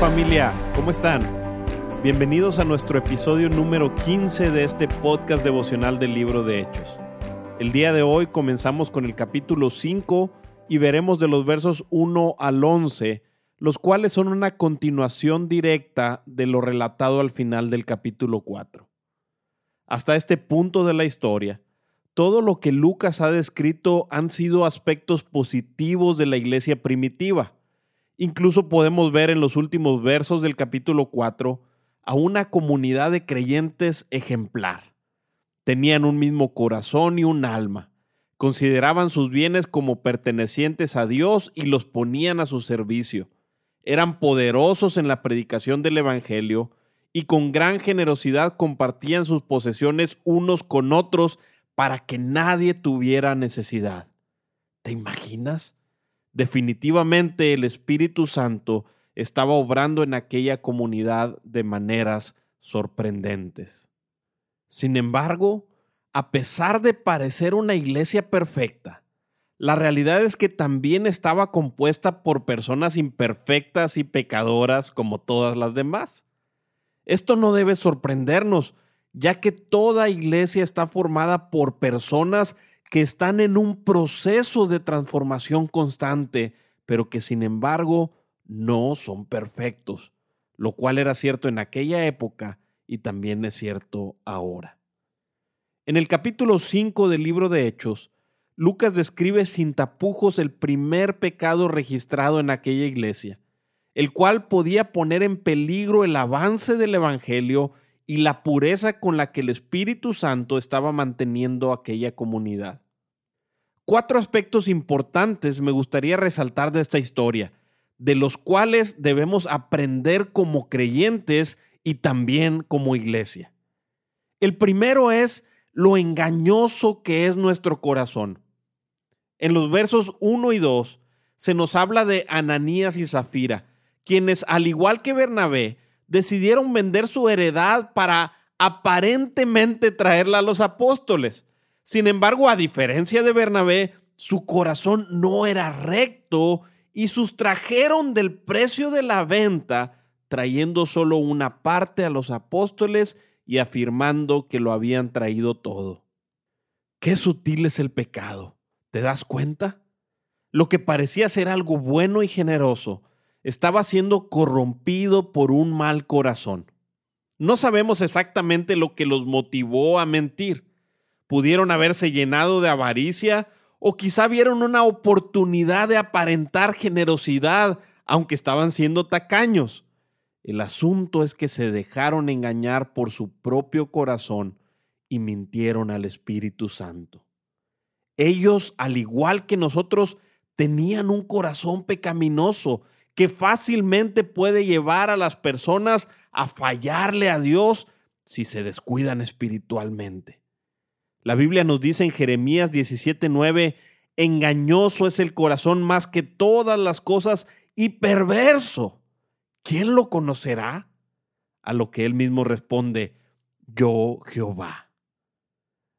Familia, ¿cómo están? Bienvenidos a nuestro episodio número 15 de este podcast devocional del libro de Hechos. El día de hoy comenzamos con el capítulo 5 y veremos de los versos 1 al 11, los cuales son una continuación directa de lo relatado al final del capítulo 4. Hasta este punto de la historia, todo lo que Lucas ha descrito han sido aspectos positivos de la iglesia primitiva Incluso podemos ver en los últimos versos del capítulo 4 a una comunidad de creyentes ejemplar. Tenían un mismo corazón y un alma. Consideraban sus bienes como pertenecientes a Dios y los ponían a su servicio. Eran poderosos en la predicación del Evangelio y con gran generosidad compartían sus posesiones unos con otros para que nadie tuviera necesidad. ¿Te imaginas? Definitivamente el Espíritu Santo estaba obrando en aquella comunidad de maneras sorprendentes. Sin embargo, a pesar de parecer una iglesia perfecta, la realidad es que también estaba compuesta por personas imperfectas y pecadoras como todas las demás. Esto no debe sorprendernos, ya que toda iglesia está formada por personas que están en un proceso de transformación constante, pero que sin embargo no son perfectos, lo cual era cierto en aquella época y también es cierto ahora. En el capítulo 5 del libro de Hechos, Lucas describe sin tapujos el primer pecado registrado en aquella iglesia, el cual podía poner en peligro el avance del Evangelio y la pureza con la que el Espíritu Santo estaba manteniendo aquella comunidad. Cuatro aspectos importantes me gustaría resaltar de esta historia, de los cuales debemos aprender como creyentes y también como iglesia. El primero es lo engañoso que es nuestro corazón. En los versos 1 y 2 se nos habla de Ananías y Zafira, quienes, al igual que Bernabé, decidieron vender su heredad para aparentemente traerla a los apóstoles. Sin embargo, a diferencia de Bernabé, su corazón no era recto y sustrajeron del precio de la venta, trayendo solo una parte a los apóstoles y afirmando que lo habían traído todo. Qué sutil es el pecado. ¿Te das cuenta? Lo que parecía ser algo bueno y generoso estaba siendo corrompido por un mal corazón. No sabemos exactamente lo que los motivó a mentir. Pudieron haberse llenado de avaricia o quizá vieron una oportunidad de aparentar generosidad, aunque estaban siendo tacaños. El asunto es que se dejaron engañar por su propio corazón y mintieron al Espíritu Santo. Ellos, al igual que nosotros, tenían un corazón pecaminoso que fácilmente puede llevar a las personas a fallarle a Dios si se descuidan espiritualmente. La Biblia nos dice en Jeremías 17:9, engañoso es el corazón más que todas las cosas y perverso. ¿Quién lo conocerá? A lo que él mismo responde, yo Jehová.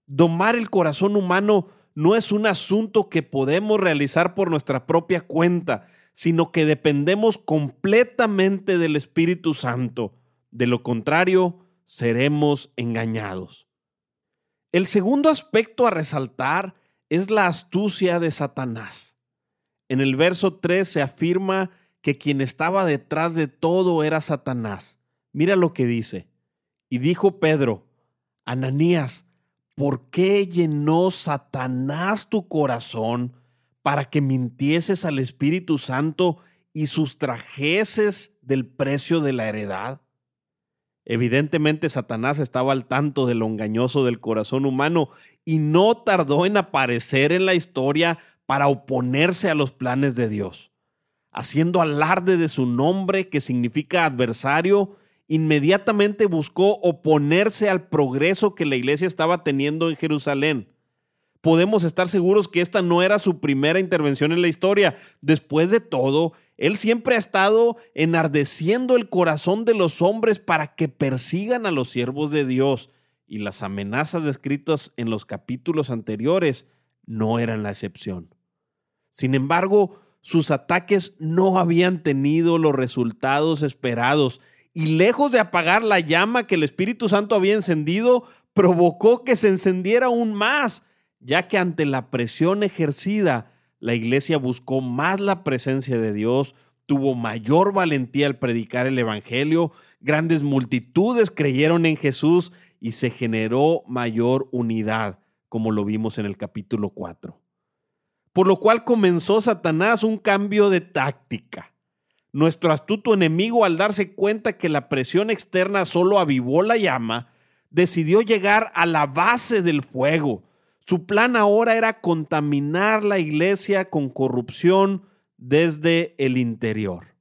Domar el corazón humano no es un asunto que podemos realizar por nuestra propia cuenta, sino que dependemos completamente del Espíritu Santo. De lo contrario, seremos engañados. El segundo aspecto a resaltar es la astucia de Satanás. En el verso 3 se afirma que quien estaba detrás de todo era Satanás. Mira lo que dice. Y dijo Pedro, Ananías, ¿por qué llenó Satanás tu corazón para que mintieses al Espíritu Santo y sustrajeses del precio de la heredad? Evidentemente Satanás estaba al tanto de lo engañoso del corazón humano y no tardó en aparecer en la historia para oponerse a los planes de Dios. haciendo alarde de su nombre que significa adversario, inmediatamente buscó oponerse al progreso que la iglesia estaba teniendo en Jerusalén. Podemos estar seguros que esta no era su primera intervención en la historia. Después de todo, él siempre ha estado enardeciendo el corazón de los hombres para que persigan a los siervos de Dios. Y las amenazas descritas en los capítulos anteriores no eran la excepción. Sin embargo, sus ataques no habían tenido los resultados esperados y lejos de apagar la llama que el Espíritu Santo había encendido, provocó que se encendiera aún más, ya que ante la presión ejercida, la iglesia buscó más la presencia de Dios, tuvo mayor valentía al predicar el Evangelio, grandes multitudes creyeron en Jesús y se generó mayor unidad, como lo vimos en el capítulo 4. Por lo cual comenzó Satanás un cambio de táctica. Nuestro astuto enemigo, al darse cuenta que la presión externa solo avivó la llama, decidió llegar a la base del fuego. Su plan ahora era contaminar la iglesia con corrupción desde el interior.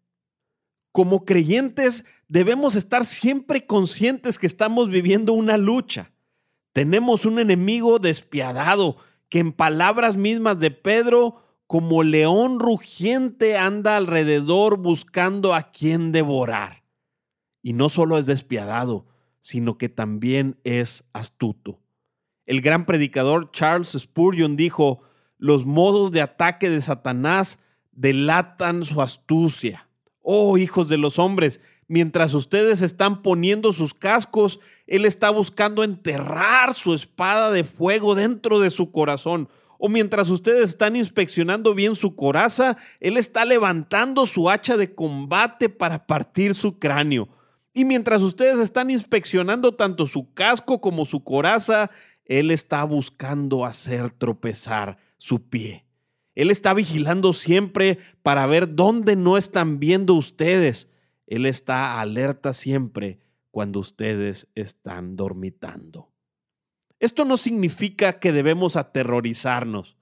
Como creyentes debemos estar siempre conscientes que estamos viviendo una lucha. Tenemos un enemigo despiadado que en palabras mismas de Pedro, como león rugiente anda alrededor buscando a quien devorar. Y no solo es despiadado, sino que también es astuto. El gran predicador Charles Spurgeon dijo, los modos de ataque de Satanás delatan su astucia. Oh, hijos de los hombres, mientras ustedes están poniendo sus cascos, Él está buscando enterrar su espada de fuego dentro de su corazón. O mientras ustedes están inspeccionando bien su coraza, Él está levantando su hacha de combate para partir su cráneo. Y mientras ustedes están inspeccionando tanto su casco como su coraza, Él está buscando hacer tropezar su pie. Él está vigilando siempre para ver dónde no están viendo ustedes él está alerta siempre cuando ustedes están dormitando. Esto no significa que debemos aterrorizarnos,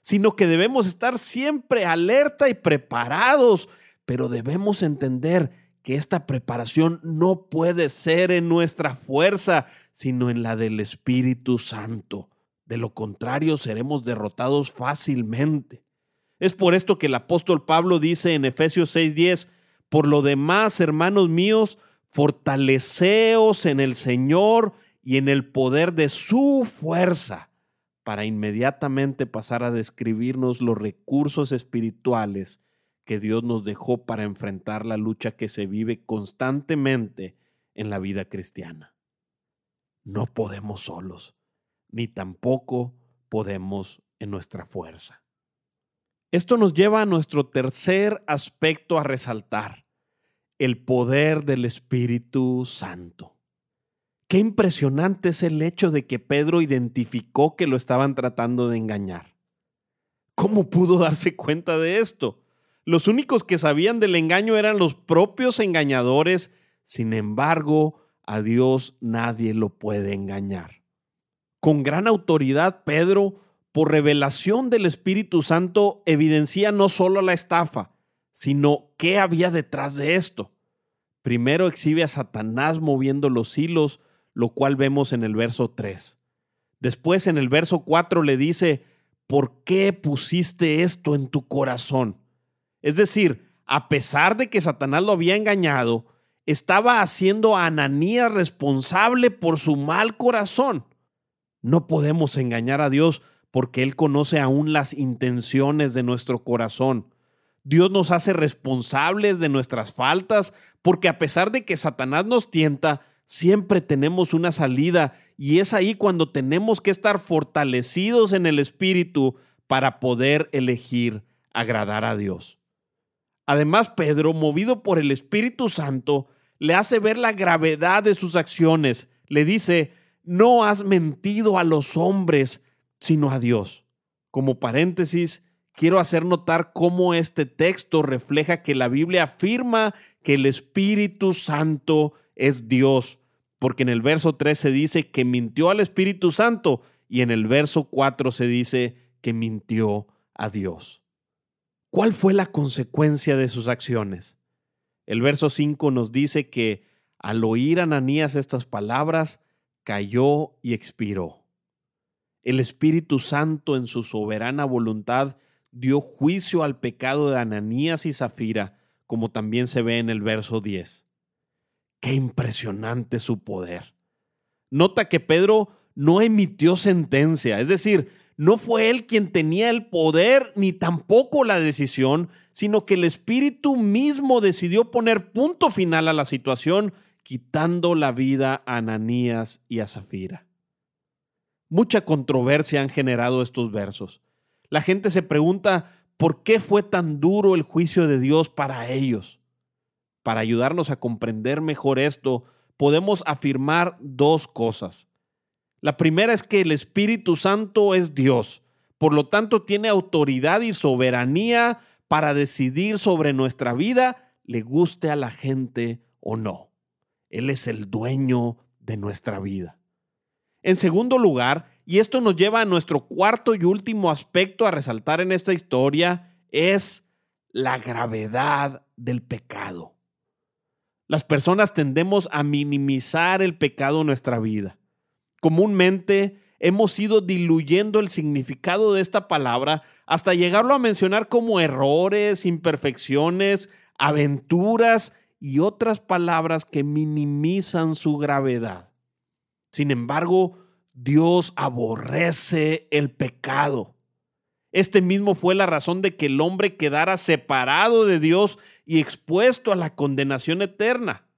sino que debemos estar siempre alerta y preparados, pero debemos entender que esta preparación no puede ser en nuestra fuerza, sino en la del Espíritu Santo. De lo contrario, seremos derrotados fácilmente. Es por esto que el apóstol Pablo dice en Efesios 6:10, por lo demás, hermanos míos, fortaleceos en el Señor y en el poder de su fuerza, para inmediatamente pasar a describirnos los recursos espirituales que Dios nos dejó para enfrentar la lucha que se vive constantemente en la vida cristiana. No podemos solos, ni tampoco podemos en nuestra fuerza. Esto nos lleva a nuestro tercer aspecto a resaltar el poder del Espíritu Santo. Qué impresionante es el hecho de que Pedro identificó que lo estaban tratando de engañar. ¿Cómo pudo darse cuenta de esto? Los únicos que sabían del engaño eran los propios engañadores, sin embargo, a Dios nadie lo puede engañar. Con gran autoridad, Pedro, por revelación del Espíritu Santo, evidencia no solo la estafa, sino qué había detrás de esto. Primero exhibe a Satanás moviendo los hilos, lo cual vemos en el verso 3. Después en el verso 4 le dice, ¿por qué pusiste esto en tu corazón? Es decir, a pesar de que Satanás lo había engañado, estaba haciendo a Ananías responsable por su mal corazón. No podemos engañar a Dios porque Él conoce aún las intenciones de nuestro corazón. Dios nos hace responsables de nuestras faltas, porque a pesar de que Satanás nos tienta, siempre tenemos una salida y es ahí cuando tenemos que estar fortalecidos en el Espíritu para poder elegir agradar a Dios. Además, Pedro, movido por el Espíritu Santo, le hace ver la gravedad de sus acciones. Le dice, no has mentido a los hombres, sino a Dios. Como paréntesis, quiero hacer notar cómo este texto refleja que la Biblia afirma que el Espíritu Santo es Dios, porque en el verso 3 se dice que mintió al Espíritu Santo y en el verso 4 se dice que mintió a Dios. ¿Cuál fue la consecuencia de sus acciones? El verso 5 nos dice que al oír Ananías estas palabras, cayó y expiró. El Espíritu Santo en su soberana voluntad dio juicio al pecado de Ananías y Zafira, como también se ve en el verso 10. Qué impresionante su poder. Nota que Pedro no emitió sentencia, es decir, no fue él quien tenía el poder ni tampoco la decisión, sino que el Espíritu mismo decidió poner punto final a la situación, quitando la vida a Ananías y a Zafira. Mucha controversia han generado estos versos. La gente se pregunta por qué fue tan duro el juicio de Dios para ellos. Para ayudarnos a comprender mejor esto, podemos afirmar dos cosas. La primera es que el Espíritu Santo es Dios, por lo tanto tiene autoridad y soberanía para decidir sobre nuestra vida, le guste a la gente o no. Él es el dueño de nuestra vida. En segundo lugar, y esto nos lleva a nuestro cuarto y último aspecto a resaltar en esta historia, es la gravedad del pecado. Las personas tendemos a minimizar el pecado en nuestra vida. Comúnmente hemos ido diluyendo el significado de esta palabra hasta llegarlo a mencionar como errores, imperfecciones, aventuras y otras palabras que minimizan su gravedad. Sin embargo, Dios aborrece el pecado. Este mismo fue la razón de que el hombre quedara separado de Dios y expuesto a la condenación eterna.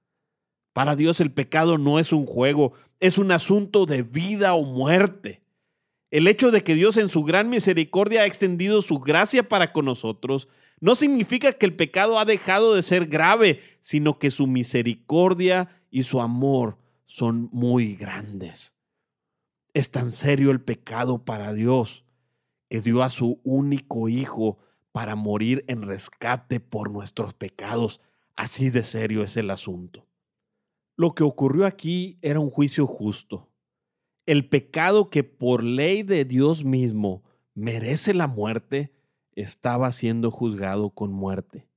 Para Dios el pecado no es un juego, es un asunto de vida o muerte. El hecho de que Dios en su gran misericordia ha extendido su gracia para con nosotros no significa que el pecado ha dejado de ser grave, sino que su misericordia y su amor son muy grandes. Es tan serio el pecado para Dios que dio a su único Hijo para morir en rescate por nuestros pecados. Así de serio es el asunto. Lo que ocurrió aquí era un juicio justo. El pecado que por ley de Dios mismo merece la muerte estaba siendo juzgado con muerte,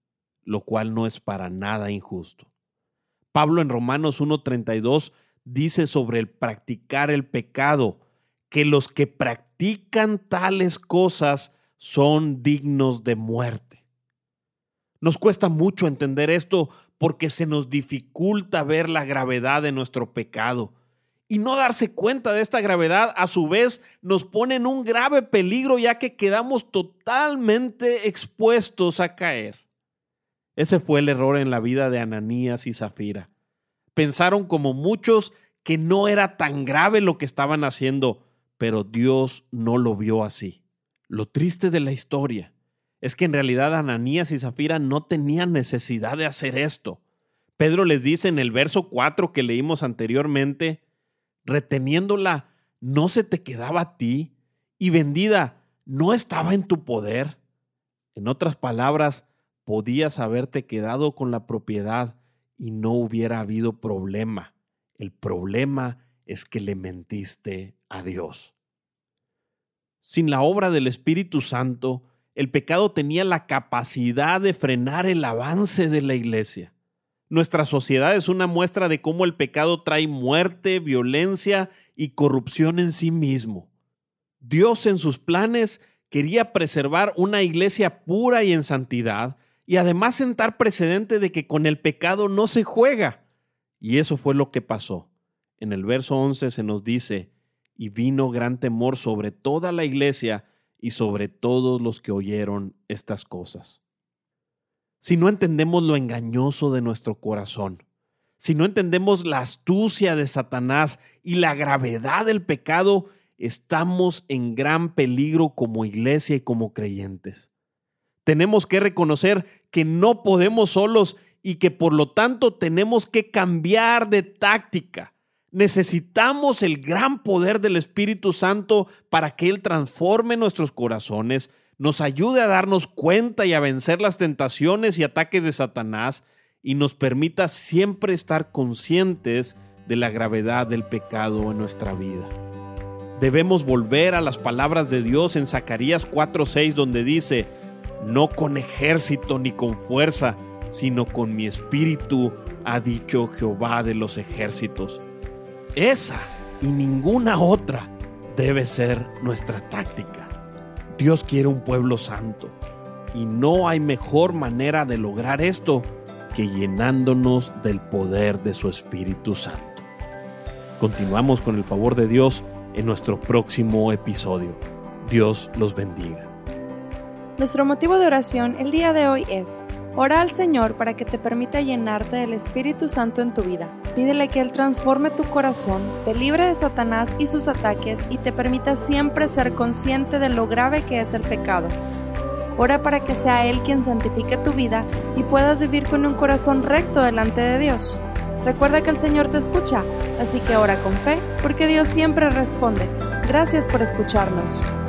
lo cual no es para nada injusto. Pablo en Romanos 1.32 dice sobre el practicar el pecado, que los que practican tales cosas son dignos de muerte. Nos cuesta mucho entender esto porque se nos dificulta ver la gravedad de nuestro pecado. Y no darse cuenta de esta gravedad a su vez nos pone en un grave peligro ya que quedamos totalmente expuestos a caer. Ese fue el error en la vida de Ananías y Zafira. Pensaron como muchos que no era tan grave lo que estaban haciendo, pero Dios no lo vio así. Lo triste de la historia es que en realidad Ananías y Zafira no tenían necesidad de hacer esto. Pedro les dice en el verso 4 que leímos anteriormente, reteniéndola, no se te quedaba a ti, y vendida, no estaba en tu poder. En otras palabras, podías haberte quedado con la propiedad y no hubiera habido problema. El problema es que le mentiste a Dios. Sin la obra del Espíritu Santo, el pecado tenía la capacidad de frenar el avance de la iglesia. Nuestra sociedad es una muestra de cómo el pecado trae muerte, violencia y corrupción en sí mismo. Dios en sus planes quería preservar una iglesia pura y en santidad y además sentar precedente de que con el pecado no se juega. Y eso fue lo que pasó. En el verso 11 se nos dice, y vino gran temor sobre toda la iglesia y sobre todos los que oyeron estas cosas. Si no entendemos lo engañoso de nuestro corazón, si no entendemos la astucia de Satanás y la gravedad del pecado, estamos en gran peligro como iglesia y como creyentes. Tenemos que reconocer que no podemos solos y que por lo tanto tenemos que cambiar de táctica Necesitamos el gran poder del Espíritu Santo para que Él transforme nuestros corazones, nos ayude a darnos cuenta y a vencer las tentaciones y ataques de Satanás y nos permita siempre estar conscientes de la gravedad del pecado en nuestra vida. Debemos volver a las palabras de Dios en Zacarías 4:6 donde dice, no con ejército ni con fuerza, sino con mi espíritu, ha dicho Jehová de los ejércitos. Esa y ninguna otra debe ser nuestra táctica. Dios quiere un pueblo santo y no hay mejor manera de lograr esto que llenándonos del poder de su Espíritu Santo. Continuamos con el favor de Dios en nuestro próximo episodio. Dios los bendiga. Nuestro motivo de oración el día de hoy es Ora al Señor para que te permita llenarte del Espíritu Santo en tu vida. Pídele que Él transforme tu corazón, te libre de Satanás y sus ataques y te permita siempre ser consciente de lo grave que es el pecado. Ora para que sea Él quien santifique tu vida y puedas vivir con un corazón recto delante de Dios. Recuerda que el Señor te escucha, así que ora con fe, porque Dios siempre responde. Gracias por escucharnos.